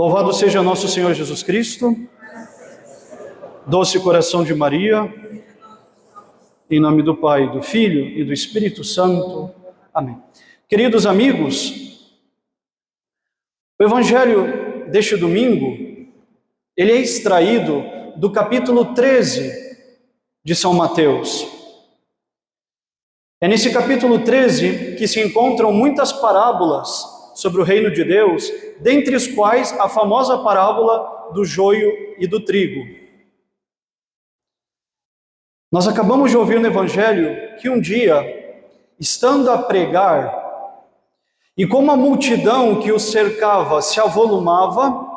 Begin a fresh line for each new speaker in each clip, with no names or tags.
Louvado seja nosso Senhor Jesus Cristo, doce coração de Maria, em nome do Pai, do Filho e do Espírito Santo. Amém. Queridos amigos, o Evangelho deste domingo, ele é extraído do capítulo 13 de São Mateus. É nesse capítulo 13 que se encontram muitas parábolas sobre o reino de Deus, dentre os quais a famosa parábola do joio e do trigo. Nós acabamos de ouvir no Evangelho que um dia, estando a pregar, e como a multidão que o cercava se avolumava,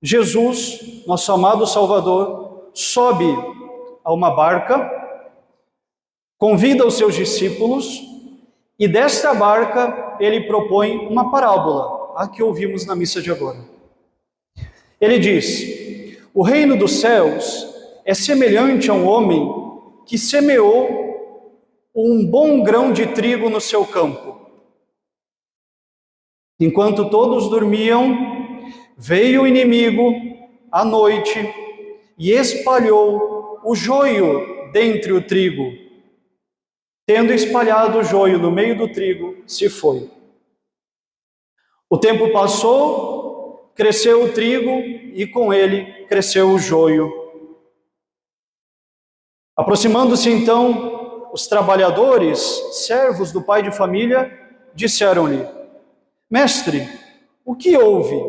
Jesus, nosso amado Salvador, sobe a uma barca, convida os seus discípulos e desta barca ele propõe uma parábola, a que ouvimos na missa de agora. Ele diz: O reino dos céus é semelhante a um homem que semeou um bom grão de trigo no seu campo. Enquanto todos dormiam, veio o inimigo à noite e espalhou o joio dentre o trigo tendo espalhado o joio no meio do trigo, se foi. O tempo passou, cresceu o trigo e com ele cresceu o joio. Aproximando-se então os trabalhadores, servos do pai de família, disseram-lhe: Mestre, o que houve?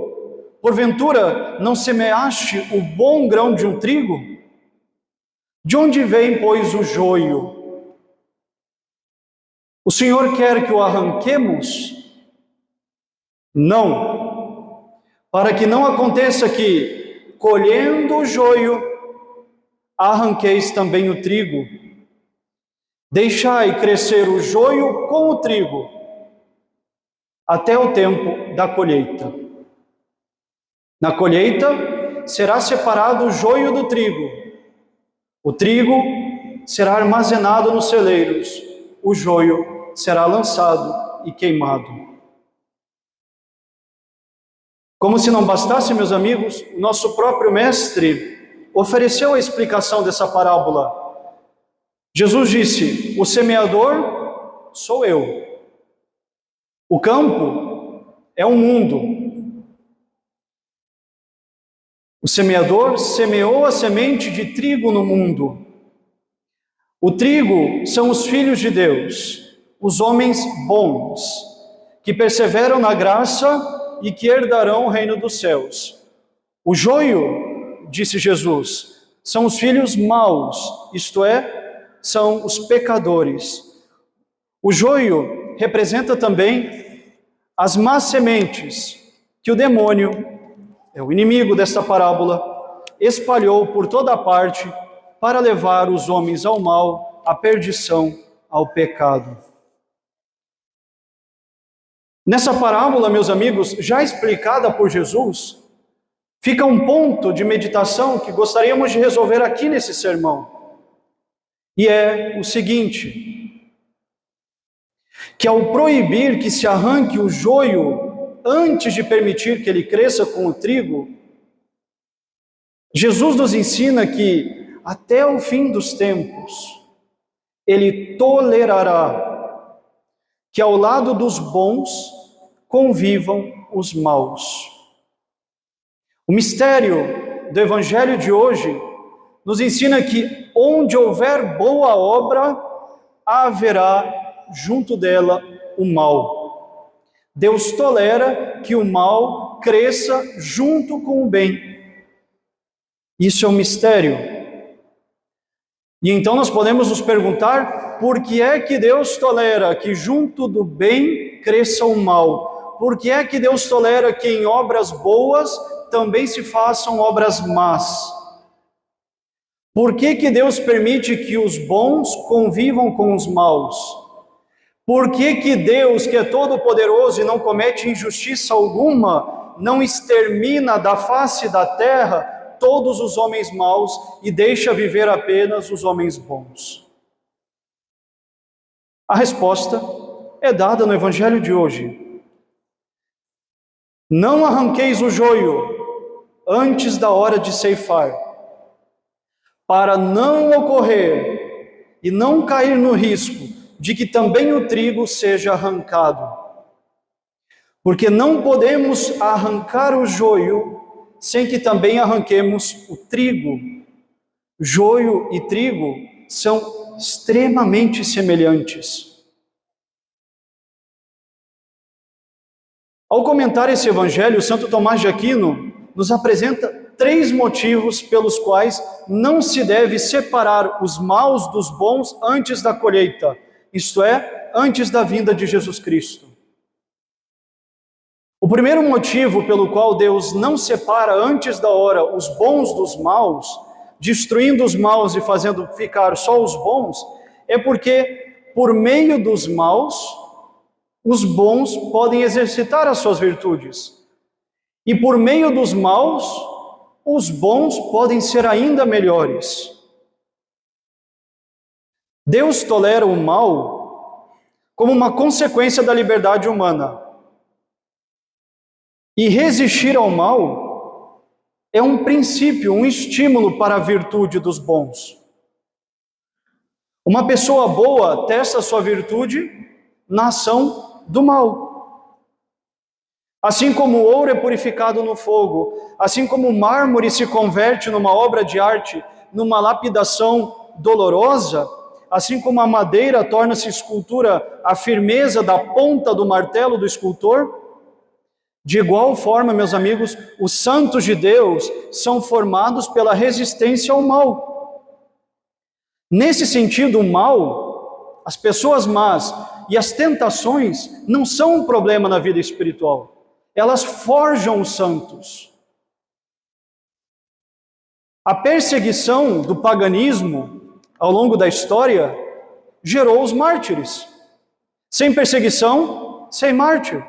Porventura não semeaste o bom grão de um trigo? De onde vem, pois, o joio? O Senhor quer que o arranquemos? Não. Para que não aconteça que, colhendo o joio, arranqueis também o trigo. Deixai crescer o joio com o trigo, até o tempo da colheita. Na colheita será separado o joio do trigo. O trigo será armazenado nos celeiros o joio será lançado e queimado. Como se não bastasse, meus amigos, nosso próprio mestre ofereceu a explicação dessa parábola. Jesus disse: O semeador sou eu. O campo é o mundo. O semeador semeou a semente de trigo no mundo. O trigo são os filhos de Deus, os homens bons, que perseveram na graça e que herdarão o reino dos céus. O joio, disse Jesus, são os filhos maus, isto é, são os pecadores. O joio representa também as más sementes que o demônio, é o inimigo desta parábola, espalhou por toda parte para levar os homens ao mal, à perdição, ao pecado. Nessa parábola, meus amigos, já explicada por Jesus, fica um ponto de meditação que gostaríamos de resolver aqui nesse sermão. E é o seguinte: que ao proibir que se arranque o joio antes de permitir que ele cresça com o trigo, Jesus nos ensina que até o fim dos tempos, ele tolerará que ao lado dos bons convivam os maus. O mistério do evangelho de hoje nos ensina que onde houver boa obra, haverá junto dela o mal. Deus tolera que o mal cresça junto com o bem. Isso é um mistério e então nós podemos nos perguntar por que é que Deus tolera que junto do bem cresça o mal? Por que é que Deus tolera que em obras boas também se façam obras más? Por que, que Deus permite que os bons convivam com os maus? Por que, que Deus, que é todo-poderoso e não comete injustiça alguma, não extermina da face da terra todos os homens maus e deixa viver apenas os homens bons? A resposta é dada no Evangelho de hoje. Não arranqueis o joio antes da hora de ceifar, para não ocorrer e não cair no risco de que também o trigo seja arrancado. Porque não podemos arrancar o joio sem que também arranquemos o trigo. Joio e trigo são extremamente semelhantes. Ao comentar esse evangelho, Santo Tomás de Aquino nos apresenta três motivos pelos quais não se deve separar os maus dos bons antes da colheita, isto é, antes da vinda de Jesus Cristo. O primeiro motivo pelo qual Deus não separa antes da hora os bons dos maus, destruindo os maus e fazendo ficar só os bons, é porque por meio dos maus os bons podem exercitar as suas virtudes. E por meio dos maus, os bons podem ser ainda melhores. Deus tolera o mal como uma consequência da liberdade humana. E resistir ao mal é um princípio, um estímulo para a virtude dos bons. Uma pessoa boa testa sua virtude na ação do mal. Assim como o ouro é purificado no fogo, assim como o mármore se converte numa obra de arte, numa lapidação dolorosa, assim como a madeira torna-se escultura, a firmeza da ponta do martelo do escultor, de igual forma, meus amigos, os santos de Deus são formados pela resistência ao mal. Nesse sentido, o mal, as pessoas más, e as tentações não são um problema na vida espiritual, elas forjam os santos. A perseguição do paganismo ao longo da história gerou os mártires. Sem perseguição, sem mártir.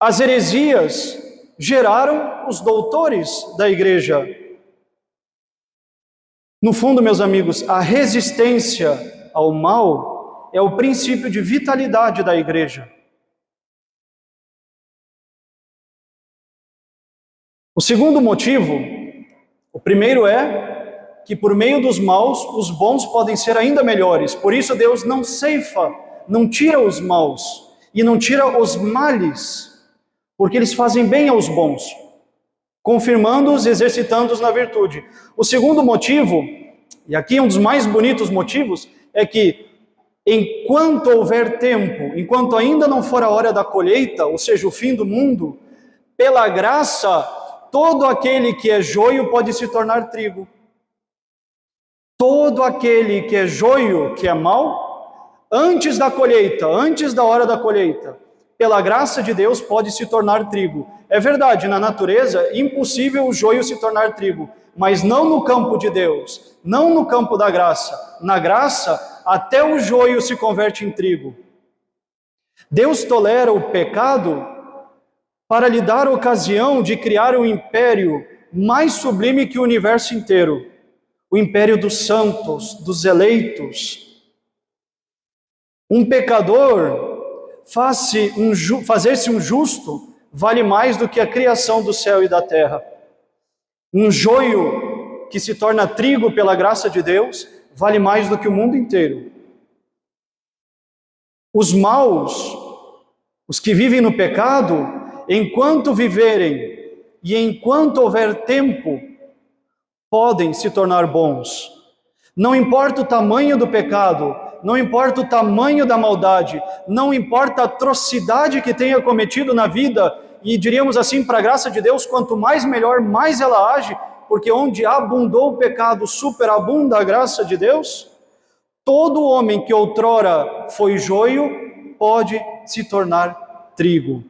As heresias geraram os doutores da igreja. No fundo, meus amigos, a resistência ao mal é o princípio de vitalidade da igreja. O segundo motivo, o primeiro é que por meio dos maus os bons podem ser ainda melhores. Por isso Deus não ceifa, não tira os maus e não tira os males, porque eles fazem bem aos bons, confirmando-os e exercitando-os na virtude. O segundo motivo, e aqui um dos mais bonitos motivos, é que enquanto houver tempo, enquanto ainda não for a hora da colheita, ou seja, o fim do mundo, pela graça, todo aquele que é joio pode se tornar trigo. Todo aquele que é joio, que é mal, antes da colheita, antes da hora da colheita, pela graça de Deus pode se tornar trigo. É verdade, na natureza, impossível o joio se tornar trigo, mas não no campo de Deus, não no campo da graça. Na graça, até o joio se converte em trigo. Deus tolera o pecado para lhe dar ocasião de criar um império mais sublime que o universo inteiro o império dos santos, dos eleitos. Um pecador faz-se um, fazer-se um justo vale mais do que a criação do céu e da terra. Um joio que se torna trigo pela graça de Deus vale mais do que o mundo inteiro. Os maus, os que vivem no pecado, enquanto viverem e enquanto houver tempo, podem se tornar bons. Não importa o tamanho do pecado, não importa o tamanho da maldade, não importa a atrocidade que tenha cometido na vida, e diríamos assim, para a graça de Deus, quanto mais melhor, mais ela age, porque onde abundou o pecado, superabunda a graça de Deus. Todo homem que outrora foi joio pode se tornar trigo.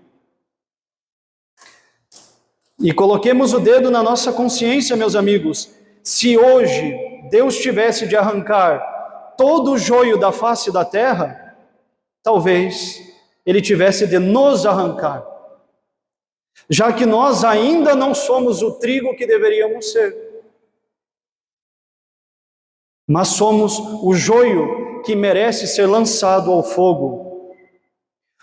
E coloquemos o dedo na nossa consciência, meus amigos. Se hoje Deus tivesse de arrancar todo o joio da face da terra, talvez Ele tivesse de nos arrancar já que nós ainda não somos o trigo que deveríamos ser, mas somos o joio que merece ser lançado ao fogo.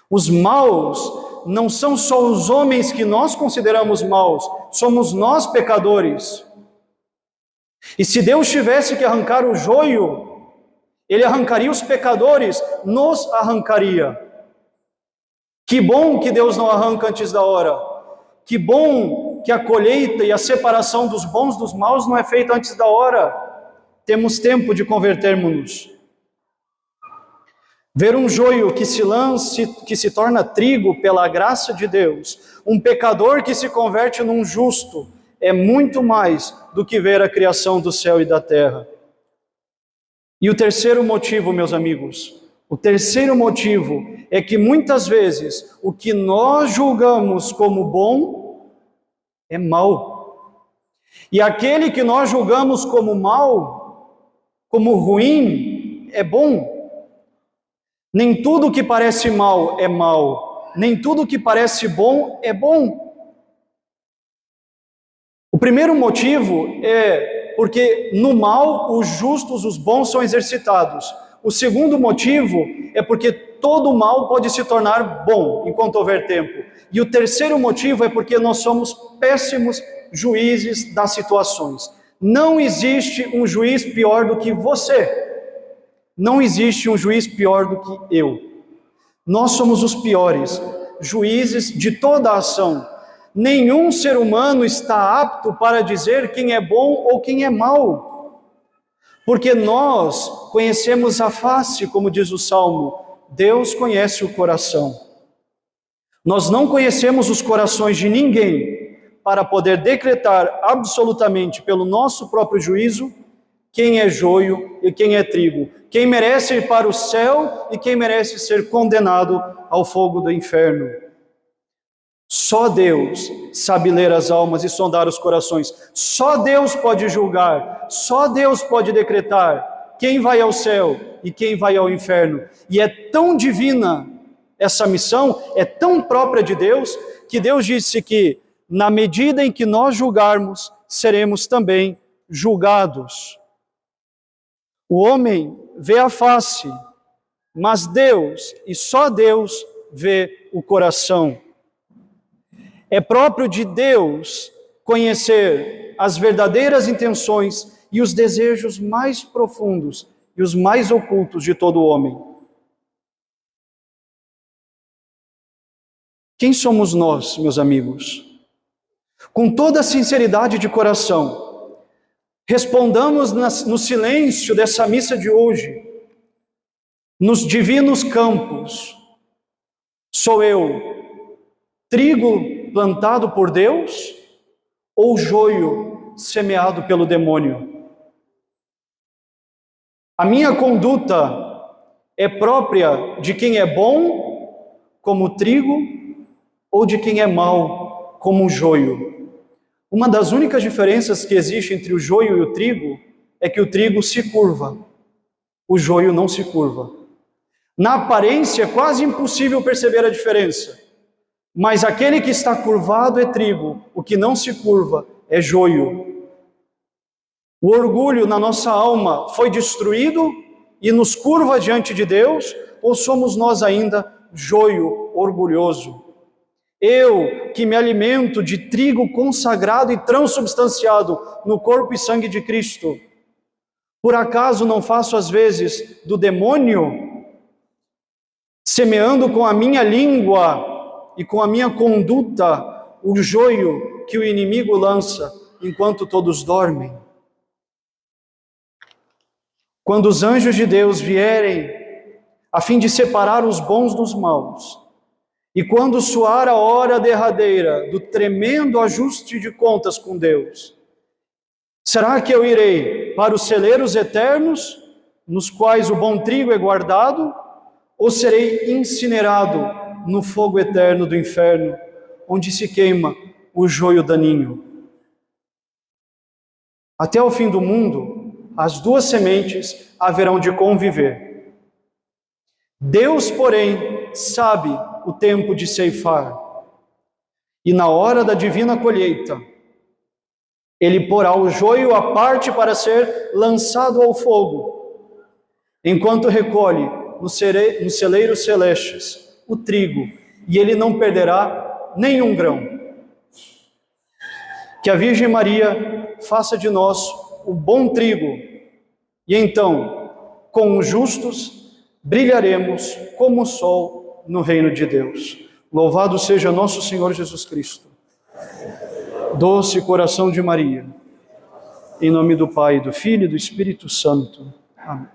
Os maus não são só os homens que nós consideramos maus, somos nós pecadores. E se Deus tivesse que arrancar o joio, ele arrancaria os pecadores, nos arrancaria. Que bom que Deus não arranca antes da hora. Que bom que a colheita e a separação dos bons dos maus não é feita antes da hora. Temos tempo de convertermos-nos. Ver um joio que se lance, que se torna trigo pela graça de Deus, um pecador que se converte num justo, é muito mais do que ver a criação do céu e da terra. E o terceiro motivo, meus amigos, o terceiro motivo é que muitas vezes o que nós julgamos como bom é mal. E aquele que nós julgamos como mal, como ruim, é bom. Nem tudo que parece mal é mal, nem tudo que parece bom é bom. O primeiro motivo é porque no mal os justos, os bons são exercitados. O segundo motivo é porque todo mal pode se tornar bom enquanto houver tempo. E o terceiro motivo é porque nós somos péssimos juízes das situações. Não existe um juiz pior do que você. Não existe um juiz pior do que eu. Nós somos os piores juízes de toda a ação. Nenhum ser humano está apto para dizer quem é bom ou quem é mau porque nós conhecemos a face, como diz o salmo, Deus conhece o coração. Nós não conhecemos os corações de ninguém para poder decretar absolutamente pelo nosso próprio juízo quem é joio e quem é trigo, quem merece ir para o céu e quem merece ser condenado ao fogo do inferno. Só Deus sabe ler as almas e sondar os corações. Só Deus pode julgar. Só Deus pode decretar quem vai ao céu e quem vai ao inferno. E é tão divina essa missão, é tão própria de Deus, que Deus disse que na medida em que nós julgarmos, seremos também julgados. O homem vê a face, mas Deus, e só Deus, vê o coração. É próprio de Deus conhecer as verdadeiras intenções e os desejos mais profundos e os mais ocultos de todo homem. Quem somos nós, meus amigos? Com toda sinceridade de coração, respondamos no silêncio dessa missa de hoje, nos divinos campos. Sou eu, trigo plantado por Deus ou joio semeado pelo demônio? A minha conduta é própria de quem é bom, como trigo, ou de quem é mau, como joio? Uma das únicas diferenças que existe entre o joio e o trigo é que o trigo se curva, o joio não se curva. Na aparência é quase impossível perceber a diferença. Mas aquele que está curvado é trigo, o que não se curva é joio. O orgulho na nossa alma foi destruído e nos curva diante de Deus, ou somos nós ainda joio orgulhoso? Eu, que me alimento de trigo consagrado e transubstanciado no corpo e sangue de Cristo, por acaso não faço às vezes do demônio, semeando com a minha língua e com a minha conduta o joio que o inimigo lança enquanto todos dormem. Quando os anjos de Deus vierem a fim de separar os bons dos maus, e quando soar a hora derradeira do tremendo ajuste de contas com Deus, será que eu irei para os celeiros eternos, nos quais o bom trigo é guardado, ou serei incinerado no fogo eterno do inferno, onde se queima o joio daninho. Até o fim do mundo, as duas sementes haverão de conviver. Deus, porém, sabe o tempo de ceifar, e na hora da divina colheita, ele porá o joio à parte para ser lançado ao fogo, enquanto recolhe nos celeiros celestes o trigo e ele não perderá nenhum grão. Que a Virgem Maria faça de nós o bom trigo, e então, com os justos, brilharemos como o sol no reino de Deus. Louvado seja nosso Senhor Jesus Cristo. Doce coração de Maria. Em nome do Pai, do Filho e do Espírito Santo. Amém.